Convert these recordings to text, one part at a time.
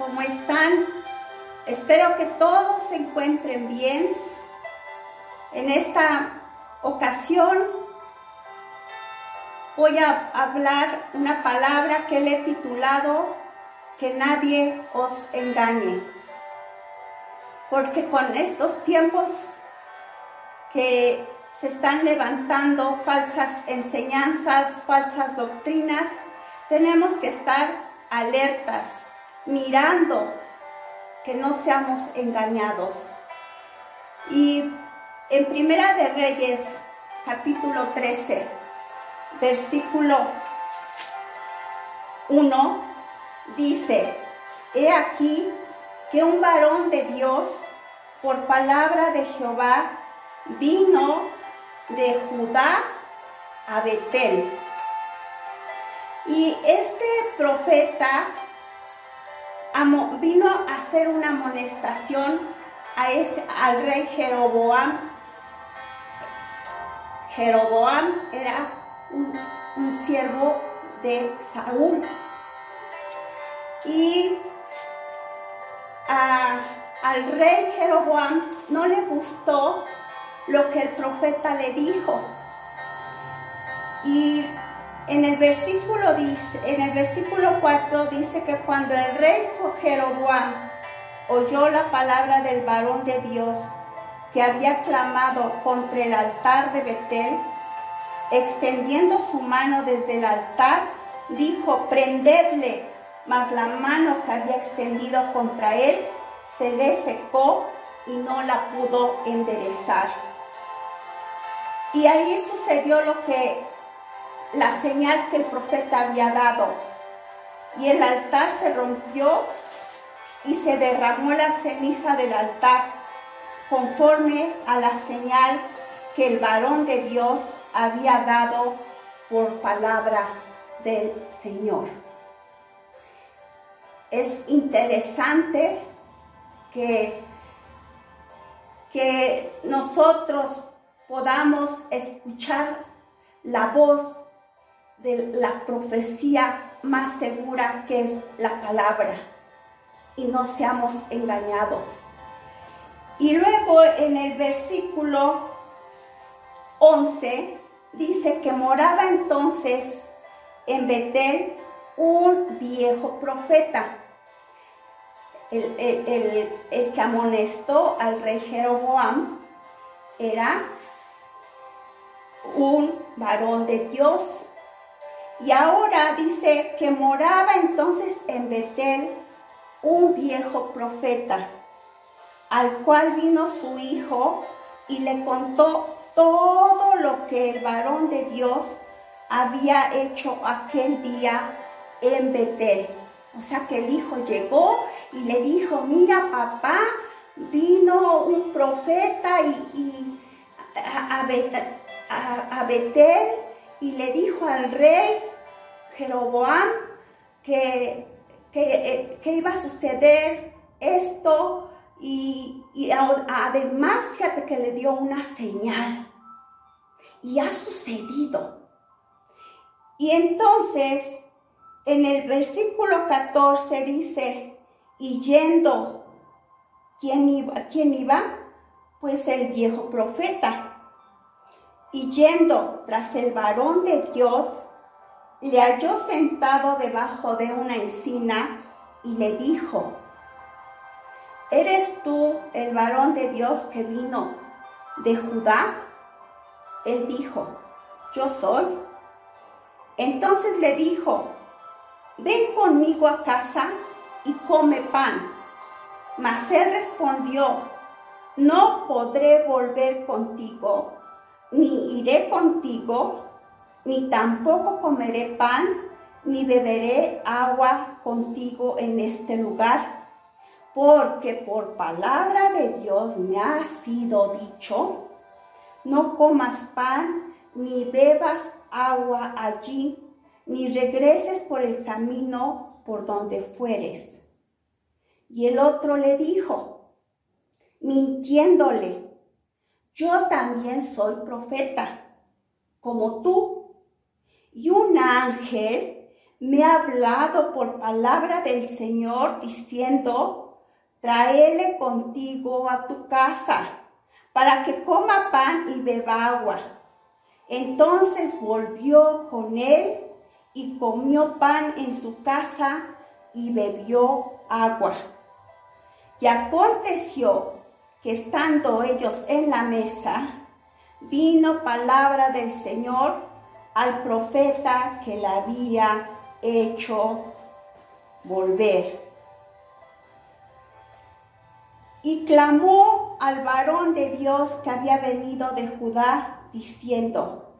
¿cómo están? Espero que todos se encuentren bien. En esta ocasión voy a hablar una palabra que le he titulado Que nadie os engañe. Porque con estos tiempos que se están levantando falsas enseñanzas, falsas doctrinas, tenemos que estar alertas, mirando que no seamos engañados. Y en Primera de Reyes, capítulo 13, versículo 1, dice, He aquí que un varón de Dios, por palabra de Jehová, vino de Judá a Betel y este profeta vino a hacer una amonestación a ese, al rey Jeroboam. Jeroboam era un, siervo de Saúl. Y al rey Jeroboam no le gustó lo que el profeta le dijo. Y en el versículo dice, en el versículo 4 dice que cuando el rey Jeroboam oyó la palabra del varón de Dios que había clamado contra el altar de Betel, extendiendo su mano desde el altar, dijo, prendedle, mas la mano que había extendido contra él se le secó y no la pudo enderezar. Y ahí sucedió lo que la señal que el profeta había dado. Y el altar se rompió y se derramó la ceniza del altar, conforme a la señal que el varón de Dios había dado por palabra del Señor. Es interesante que, que nosotros podamos escuchar la voz de la profecía más segura que es la palabra y no seamos engañados. Y luego en el versículo 11 dice que moraba entonces en Betel un viejo profeta, el, el que amonestó al rey Jeroboam era un varón de Dios y ahora dice que moraba entonces en Betel un viejo profeta, al cual vino su hijo y le contó todo lo que el varón de Dios había hecho aquel día en Betel. O sea que el hijo llegó y le dijo, mira papá, vino un profeta y, a, Betel y le dijo al rey Jeroboam que, que, que, iba a suceder esto y, y además fíjate que le dio una señal y ha sucedido. Y entonces en el versículo 14 dice, y yendo, ¿quién iba? ¿Quién iba? Pues el viejo profeta. Y yendo tras el varón de Dios, le halló sentado debajo de una encina y le dijo, ¿eres tú el varón de Dios que vino de Judá? Él dijo, yo soy. Entonces le dijo, ven conmigo a casa y come pan. Mas él respondió, no podré volver contigo, ni iré contigo ni tampoco comeré pan, ni beberé agua contigo en este lugar, porque por palabra de Dios me ha sido dicho, no comas pan, ni bebas agua allí, ni regreses por el camino por donde fueres. Y el otro le dijo, mintiéndole, yo también soy profeta, como tú y un ángel me ha hablado por palabra del Señor diciendo, tráele contigo a tu casa para que coma pan y beba agua. Entonces volvió con él y comió pan en su casa y bebió agua. Y aconteció que estando ellos en la mesa, vino palabra del Señor al profeta que la había hecho volver. Y clamó al varón de Dios que había venido de Judá, diciendo,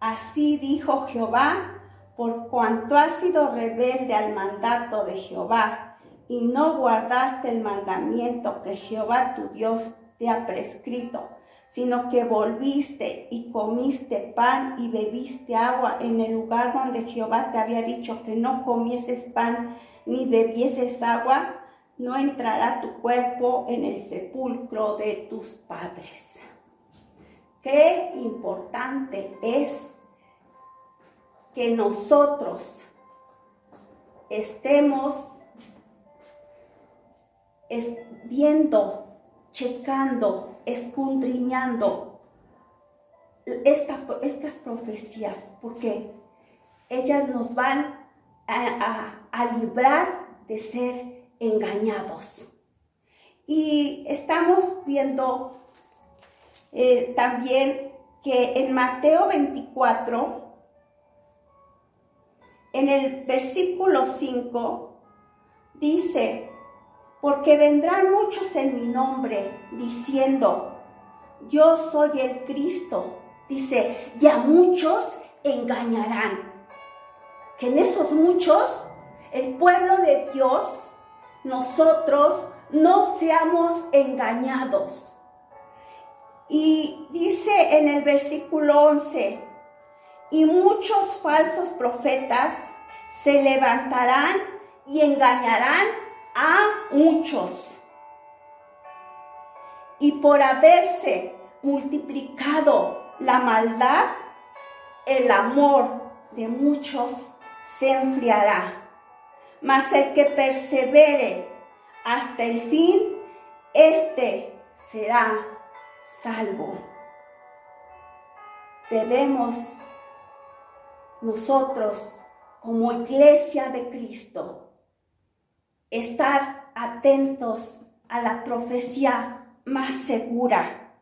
Así dijo Jehová, por cuanto has sido rebelde al mandato de Jehová, y no guardaste el mandamiento que Jehová tu Dios te ha prescrito, sino que volviste y comiste pan y bebiste agua en el lugar donde Jehová te había dicho que no comieses pan ni bebieses agua, no entrará tu cuerpo en el sepulcro de tus padres. Qué importante es que nosotros estemos viendo, checando, escudriñando estas profecías, porque ellas nos van a, librar de ser engañados. Y estamos viendo eh, también que en Mateo 24, en el versículo 5, dice, porque vendrán muchos en mi nombre diciendo, yo soy el Cristo. Dice, y a muchos engañarán. Que en esos muchos, el pueblo de Dios, nosotros no seamos engañados. Y dice en el versículo 11, y muchos falsos profetas se levantarán y engañarán a muchos. Y por haberse multiplicado la maldad, el amor de muchos se enfriará. Mas el que persevere hasta el fin, éste será salvo. Debemos nosotros, como iglesia de Cristo, estar atentos a la profecía más segura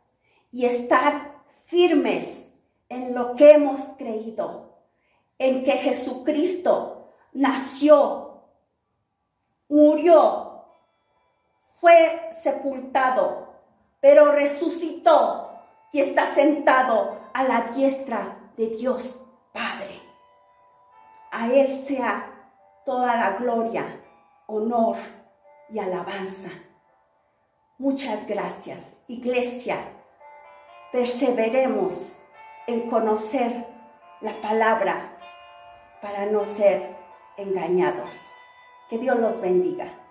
y estar firmes en lo que hemos creído, en que Jesucristo nació, murió, fue sepultado, pero resucitó y está sentado a la diestra de Dios Padre. A Él sea toda la gloria honor y alabanza. Muchas gracias, iglesia. Perseveremos en conocer la palabra para no ser engañados. Que Dios los bendiga.